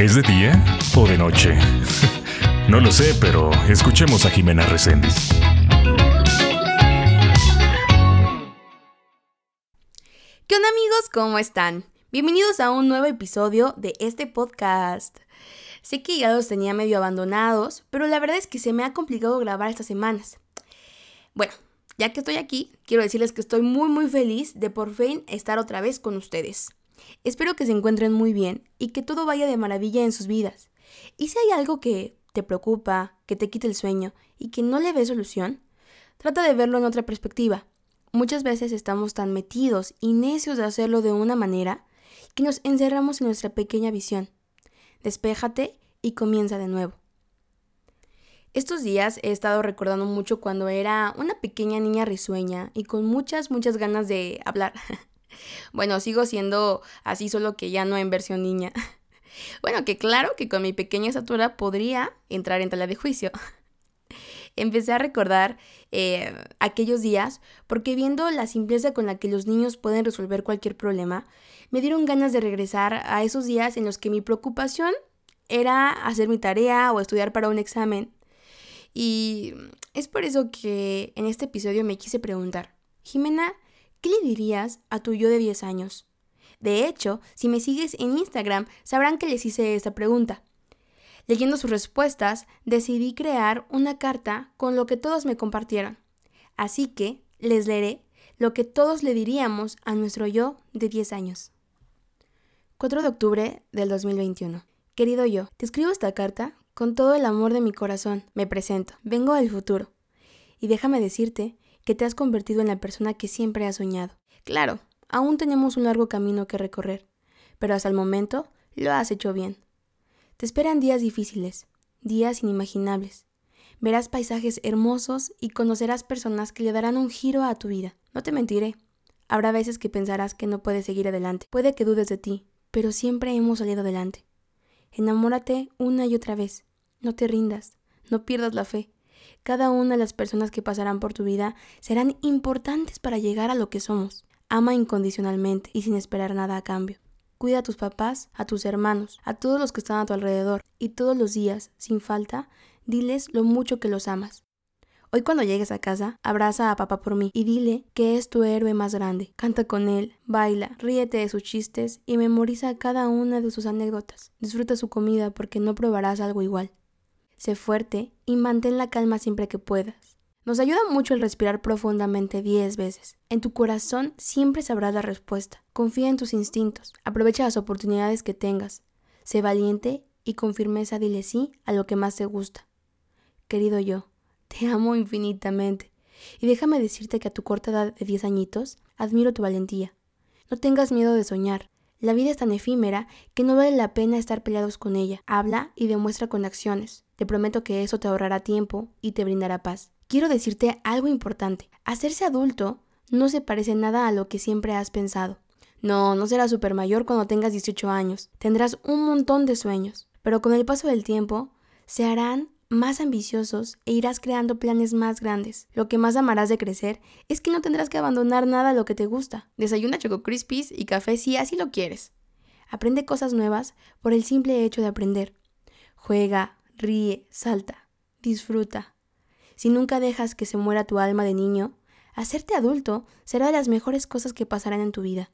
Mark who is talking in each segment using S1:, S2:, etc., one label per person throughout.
S1: ¿Es de día o de noche? No lo sé, pero escuchemos a Jimena Reséndiz.
S2: ¿Qué onda amigos? ¿Cómo están? Bienvenidos a un nuevo episodio de este podcast. Sé que ya los tenía medio abandonados, pero la verdad es que se me ha complicado grabar estas semanas. Bueno, ya que estoy aquí, quiero decirles que estoy muy muy feliz de por fin estar otra vez con ustedes. Espero que se encuentren muy bien y que todo vaya de maravilla en sus vidas. Y si hay algo que te preocupa, que te quite el sueño y que no le ves solución, trata de verlo en otra perspectiva. Muchas veces estamos tan metidos y necios de hacerlo de una manera que nos encerramos en nuestra pequeña visión. Despéjate y comienza de nuevo. Estos días he estado recordando mucho cuando era una pequeña niña risueña y con muchas, muchas ganas de hablar. bueno, sigo siendo así, solo que ya no en versión niña. bueno, que claro que con mi pequeña estatura podría entrar en tela de juicio. Empecé a recordar eh, aquellos días porque viendo la simpleza con la que los niños pueden resolver cualquier problema, me dieron ganas de regresar a esos días en los que mi preocupación era hacer mi tarea o estudiar para un examen. Y es por eso que en este episodio me quise preguntar, Jimena, ¿qué le dirías a tu yo de 10 años? De hecho, si me sigues en Instagram, sabrán que les hice esta pregunta. Leyendo sus respuestas, decidí crear una carta con lo que todos me compartieron. Así que les leeré lo que todos le diríamos a nuestro yo de 10 años. 4 de octubre del 2021. Querido yo, te escribo esta carta con todo el amor de mi corazón. Me presento, vengo del futuro. Y déjame decirte que te has convertido en la persona que siempre has soñado. Claro, aún tenemos un largo camino que recorrer, pero hasta el momento lo has hecho bien. Te esperan días difíciles, días inimaginables. Verás paisajes hermosos y conocerás personas que le darán un giro a tu vida. No te mentiré. Habrá veces que pensarás que no puedes seguir adelante. Puede que dudes de ti, pero siempre hemos salido adelante. Enamórate una y otra vez. No te rindas. No pierdas la fe. Cada una de las personas que pasarán por tu vida serán importantes para llegar a lo que somos. Ama incondicionalmente y sin esperar nada a cambio. Cuida a tus papás, a tus hermanos, a todos los que están a tu alrededor y todos los días, sin falta, diles lo mucho que los amas. Hoy cuando llegues a casa, abraza a papá por mí y dile que es tu héroe más grande. Canta con él, baila, ríete de sus chistes y memoriza cada una de sus anécdotas. Disfruta su comida porque no probarás algo igual. Sé fuerte y mantén la calma siempre que puedas. Nos ayuda mucho el respirar profundamente 10 veces. En tu corazón siempre sabrás la respuesta. Confía en tus instintos. Aprovecha las oportunidades que tengas. Sé valiente y con firmeza dile sí a lo que más te gusta. Querido yo, te amo infinitamente. Y déjame decirte que a tu corta edad de 10 añitos, admiro tu valentía. No tengas miedo de soñar. La vida es tan efímera que no vale la pena estar peleados con ella. Habla y demuestra con acciones. Te prometo que eso te ahorrará tiempo y te brindará paz quiero decirte algo importante. Hacerse adulto no se parece nada a lo que siempre has pensado. No, no serás super mayor cuando tengas 18 años. Tendrás un montón de sueños, pero con el paso del tiempo se harán más ambiciosos e irás creando planes más grandes. Lo que más amarás de crecer es que no tendrás que abandonar nada de lo que te gusta. Desayuna Choco Crispies y café si así lo quieres. Aprende cosas nuevas por el simple hecho de aprender. Juega, ríe, salta, disfruta, si nunca dejas que se muera tu alma de niño, hacerte adulto será de las mejores cosas que pasarán en tu vida.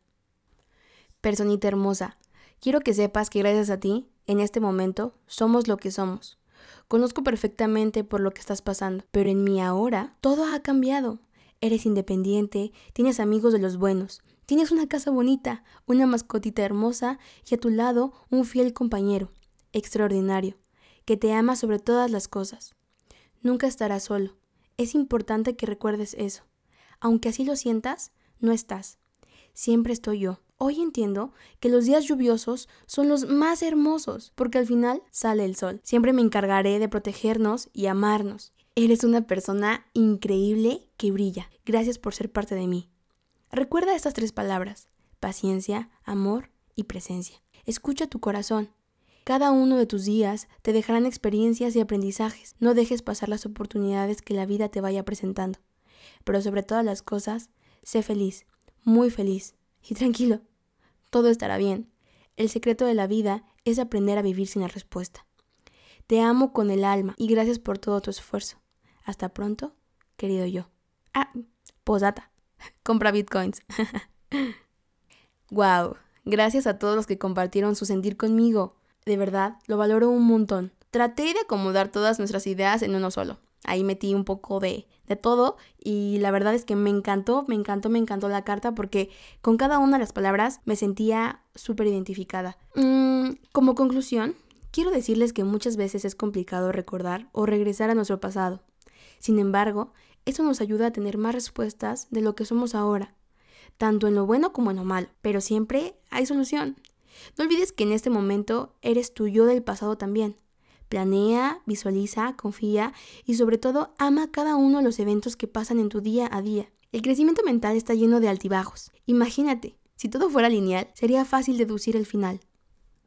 S2: Personita hermosa, quiero que sepas que gracias a ti, en este momento, somos lo que somos. Conozco perfectamente por lo que estás pasando, pero en mi ahora todo ha cambiado. Eres independiente, tienes amigos de los buenos, tienes una casa bonita, una mascotita hermosa y a tu lado un fiel compañero, extraordinario, que te ama sobre todas las cosas. Nunca estarás solo. Es importante que recuerdes eso. Aunque así lo sientas, no estás. Siempre estoy yo. Hoy entiendo que los días lluviosos son los más hermosos, porque al final sale el sol. Siempre me encargaré de protegernos y amarnos. Eres una persona increíble que brilla. Gracias por ser parte de mí. Recuerda estas tres palabras, paciencia, amor y presencia. Escucha tu corazón. Cada uno de tus días te dejarán experiencias y aprendizajes. No dejes pasar las oportunidades que la vida te vaya presentando. Pero sobre todas las cosas, sé feliz, muy feliz. Y tranquilo, todo estará bien. El secreto de la vida es aprender a vivir sin la respuesta. Te amo con el alma y gracias por todo tu esfuerzo. Hasta pronto, querido yo. Ah, posata. Compra bitcoins. wow. Gracias a todos los que compartieron su sentir conmigo. De verdad, lo valoro un montón. Traté de acomodar todas nuestras ideas en uno solo. Ahí metí un poco de, de todo y la verdad es que me encantó, me encantó, me encantó la carta porque con cada una de las palabras me sentía súper identificada. Mm, como conclusión, quiero decirles que muchas veces es complicado recordar o regresar a nuestro pasado. Sin embargo, eso nos ayuda a tener más respuestas de lo que somos ahora tanto en lo bueno como en lo malo, pero siempre hay solución. No olvides que en este momento eres tu yo del pasado también. Planea, visualiza, confía y sobre todo ama cada uno de los eventos que pasan en tu día a día. El crecimiento mental está lleno de altibajos. Imagínate, si todo fuera lineal, sería fácil deducir el final.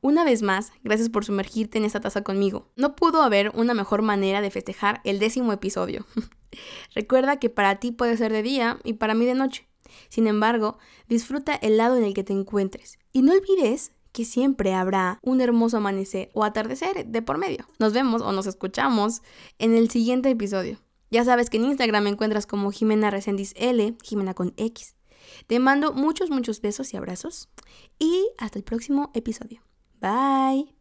S2: Una vez más, gracias por sumergirte en esta taza conmigo. No pudo haber una mejor manera de festejar el décimo episodio. Recuerda que para ti puede ser de día y para mí de noche. Sin embargo, disfruta el lado en el que te encuentres y no olvides que siempre habrá un hermoso amanecer o atardecer de por medio. Nos vemos o nos escuchamos en el siguiente episodio. Ya sabes que en Instagram me encuentras como Jimena Resendiz L, Jimena con X. Te mando muchos, muchos besos y abrazos. Y hasta el próximo episodio. Bye.